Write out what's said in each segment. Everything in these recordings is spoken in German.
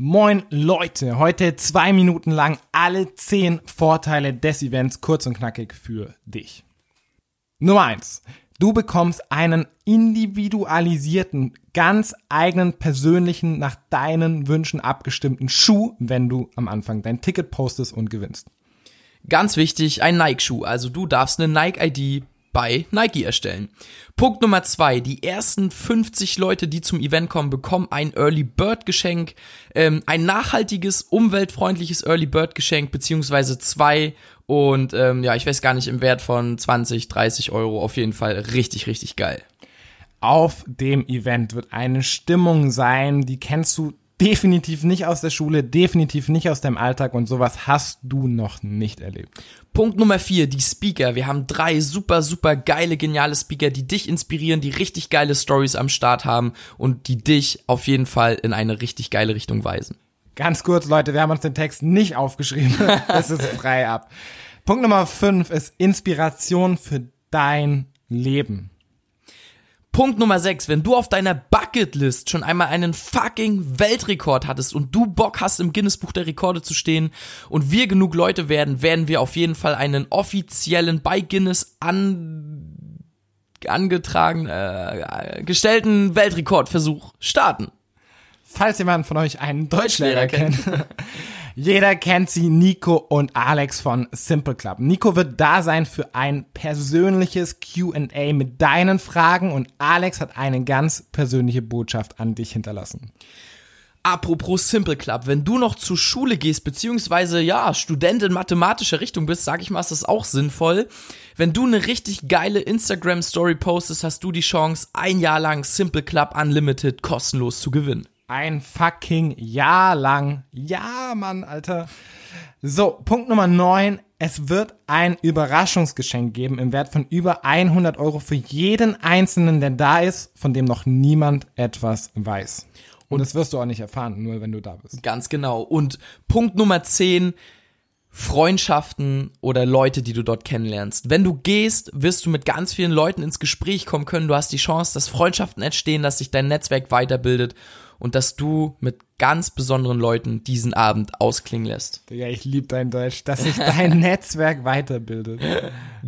Moin Leute, heute zwei Minuten lang alle zehn Vorteile des Events kurz und knackig für dich. Nummer eins: Du bekommst einen individualisierten, ganz eigenen, persönlichen, nach deinen Wünschen abgestimmten Schuh, wenn du am Anfang dein Ticket postest und gewinnst. Ganz wichtig, ein Nike-Schuh. Also du darfst eine Nike-ID bei Nike erstellen. Punkt Nummer zwei, die ersten 50 Leute, die zum Event kommen, bekommen ein Early Bird Geschenk, ähm, ein nachhaltiges, umweltfreundliches Early Bird Geschenk, beziehungsweise zwei und ähm, ja, ich weiß gar nicht, im Wert von 20, 30 Euro auf jeden Fall richtig, richtig geil. Auf dem Event wird eine Stimmung sein, die kennst du definitiv nicht aus der Schule, definitiv nicht aus deinem Alltag und sowas hast du noch nicht erlebt. Punkt Nummer vier, die Speaker. Wir haben drei super, super geile, geniale Speaker, die dich inspirieren, die richtig geile Stories am Start haben und die dich auf jeden Fall in eine richtig geile Richtung weisen. Ganz kurz, Leute, wir haben uns den Text nicht aufgeschrieben. Das ist frei ab. Punkt Nummer fünf ist Inspiration für dein Leben. Punkt Nummer 6, wenn du auf deiner Bucketlist schon einmal einen fucking Weltrekord hattest und du Bock hast, im Guinness-Buch der Rekorde zu stehen und wir genug Leute werden, werden wir auf jeden Fall einen offiziellen bei Guinness an, angetragen, äh, gestellten Weltrekordversuch starten. Falls jemand von euch einen Deutschlehrer kennt. Jeder kennt sie, Nico und Alex von Simple Club. Nico wird da sein für ein persönliches Q&A mit deinen Fragen und Alex hat eine ganz persönliche Botschaft an dich hinterlassen. Apropos Simple Club, wenn du noch zur Schule gehst, beziehungsweise ja, Student in mathematischer Richtung bist, sag ich mal, ist das auch sinnvoll. Wenn du eine richtig geile Instagram-Story postest, hast du die Chance, ein Jahr lang Simple Club Unlimited kostenlos zu gewinnen. Ein fucking Jahr lang. Ja, Mann, Alter. So, Punkt Nummer 9. Es wird ein Überraschungsgeschenk geben im Wert von über 100 Euro für jeden Einzelnen, der da ist, von dem noch niemand etwas weiß. Und das wirst du auch nicht erfahren, nur wenn du da bist. Ganz genau. Und Punkt Nummer 10. Freundschaften oder Leute, die du dort kennenlernst. Wenn du gehst, wirst du mit ganz vielen Leuten ins Gespräch kommen können. Du hast die Chance, dass Freundschaften entstehen, dass sich dein Netzwerk weiterbildet und dass du mit ganz besonderen Leuten diesen Abend ausklingen lässt. Ja, ich liebe dein Deutsch, dass sich dein Netzwerk weiterbildet.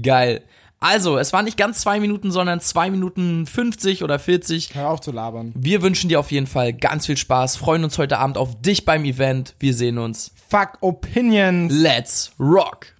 Geil. Also, es war nicht ganz zwei Minuten, sondern zwei Minuten 50 oder 40. Hör auf zu labern. Wir wünschen dir auf jeden Fall ganz viel Spaß, freuen uns heute Abend auf dich beim Event. Wir sehen uns. Fuck Opinions. Let's rock!